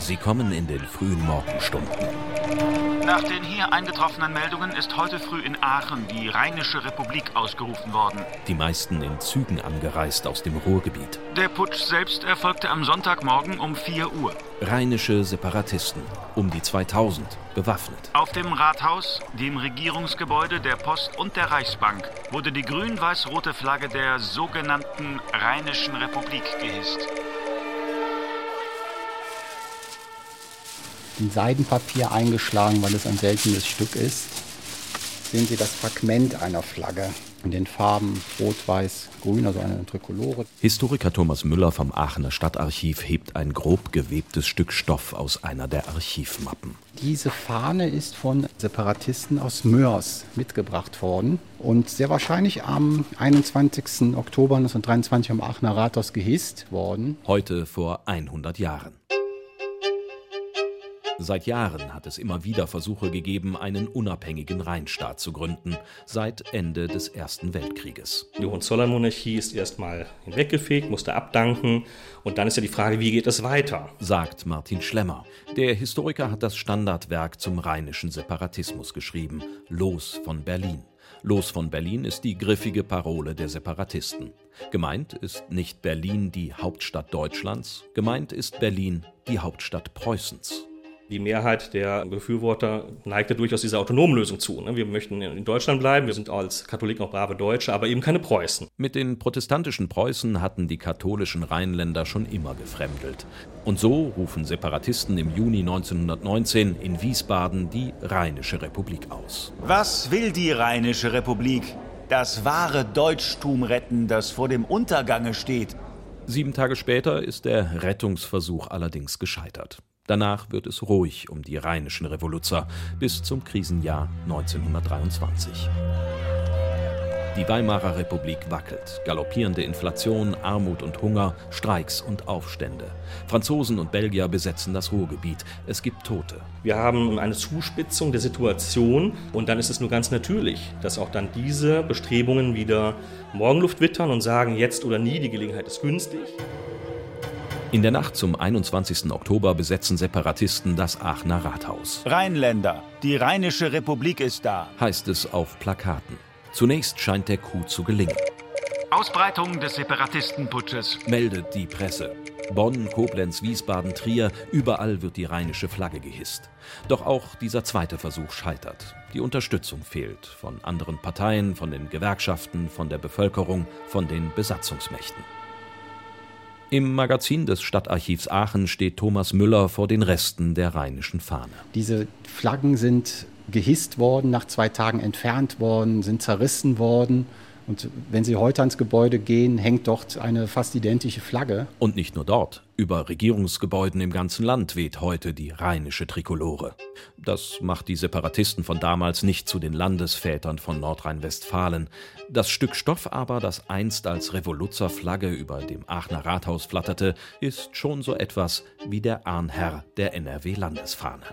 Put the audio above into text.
Sie kommen in den frühen Morgenstunden. Nach den hier eingetroffenen Meldungen ist heute früh in Aachen die Rheinische Republik ausgerufen worden. Die meisten in Zügen angereist aus dem Ruhrgebiet. Der Putsch selbst erfolgte am Sonntagmorgen um 4 Uhr. Rheinische Separatisten, um die 2000, bewaffnet. Auf dem Rathaus, dem Regierungsgebäude, der Post und der Reichsbank wurde die grün-weiß-rote Flagge der sogenannten Rheinischen Republik gehisst. In Seidenpapier eingeschlagen, weil es ein seltenes Stück ist. Sehen Sie das Fragment einer Flagge in den Farben Rot, Weiß, Grün, also eine Trikolore. Historiker Thomas Müller vom Aachener Stadtarchiv hebt ein grob gewebtes Stück Stoff aus einer der Archivmappen. Diese Fahne ist von Separatisten aus Mörs mitgebracht worden und sehr wahrscheinlich am 21. Oktober 1923 am Aachener Rathaus gehisst worden. Heute vor 100 Jahren. Seit Jahren hat es immer wieder Versuche gegeben, einen unabhängigen Rheinstaat zu gründen, seit Ende des Ersten Weltkrieges. Die Hohenzollern-Monarchie ist erstmal hinweggefegt, musste abdanken und dann ist ja die Frage, wie geht es weiter? Sagt Martin Schlemmer. Der Historiker hat das Standardwerk zum rheinischen Separatismus geschrieben, Los von Berlin. Los von Berlin ist die griffige Parole der Separatisten. Gemeint ist nicht Berlin die Hauptstadt Deutschlands, gemeint ist Berlin die Hauptstadt Preußens. Die Mehrheit der Befürworter neigte durchaus dieser autonomen Lösung zu. Ne? Wir möchten in Deutschland bleiben, wir sind als Katholiken auch brave Deutsche, aber eben keine Preußen. Mit den protestantischen Preußen hatten die katholischen Rheinländer schon immer gefremdelt. Und so rufen Separatisten im Juni 1919 in Wiesbaden die Rheinische Republik aus. Was will die Rheinische Republik? Das wahre Deutschtum retten, das vor dem Untergange steht. Sieben Tage später ist der Rettungsversuch allerdings gescheitert. Danach wird es ruhig um die rheinischen Revoluzer bis zum Krisenjahr 1923. Die Weimarer Republik wackelt. Galoppierende Inflation, Armut und Hunger, Streiks und Aufstände. Franzosen und Belgier besetzen das Ruhrgebiet. Es gibt Tote. Wir haben eine Zuspitzung der Situation und dann ist es nur ganz natürlich, dass auch dann diese Bestrebungen wieder Morgenluft wittern und sagen, jetzt oder nie, die Gelegenheit ist günstig. In der Nacht zum 21. Oktober besetzen Separatisten das Aachener Rathaus. Rheinländer, die Rheinische Republik ist da, heißt es auf Plakaten. Zunächst scheint der Coup zu gelingen. Ausbreitung des Separatistenputsches, meldet die Presse. Bonn, Koblenz, Wiesbaden, Trier, überall wird die rheinische Flagge gehisst. Doch auch dieser zweite Versuch scheitert. Die Unterstützung fehlt von anderen Parteien, von den Gewerkschaften, von der Bevölkerung, von den Besatzungsmächten. Im Magazin des Stadtarchivs Aachen steht Thomas Müller vor den Resten der rheinischen Fahne. Diese Flaggen sind gehisst worden, nach zwei Tagen entfernt worden, sind zerrissen worden. Und wenn Sie heute ans Gebäude gehen, hängt dort eine fast identische Flagge. Und nicht nur dort. Über Regierungsgebäuden im ganzen Land weht heute die rheinische Trikolore. Das macht die Separatisten von damals nicht zu den Landesvätern von Nordrhein-Westfalen. Das Stück Stoff aber, das einst als Revoluzerflagge über dem Aachener Rathaus flatterte, ist schon so etwas wie der Ahnherr der NRW-Landesfahne.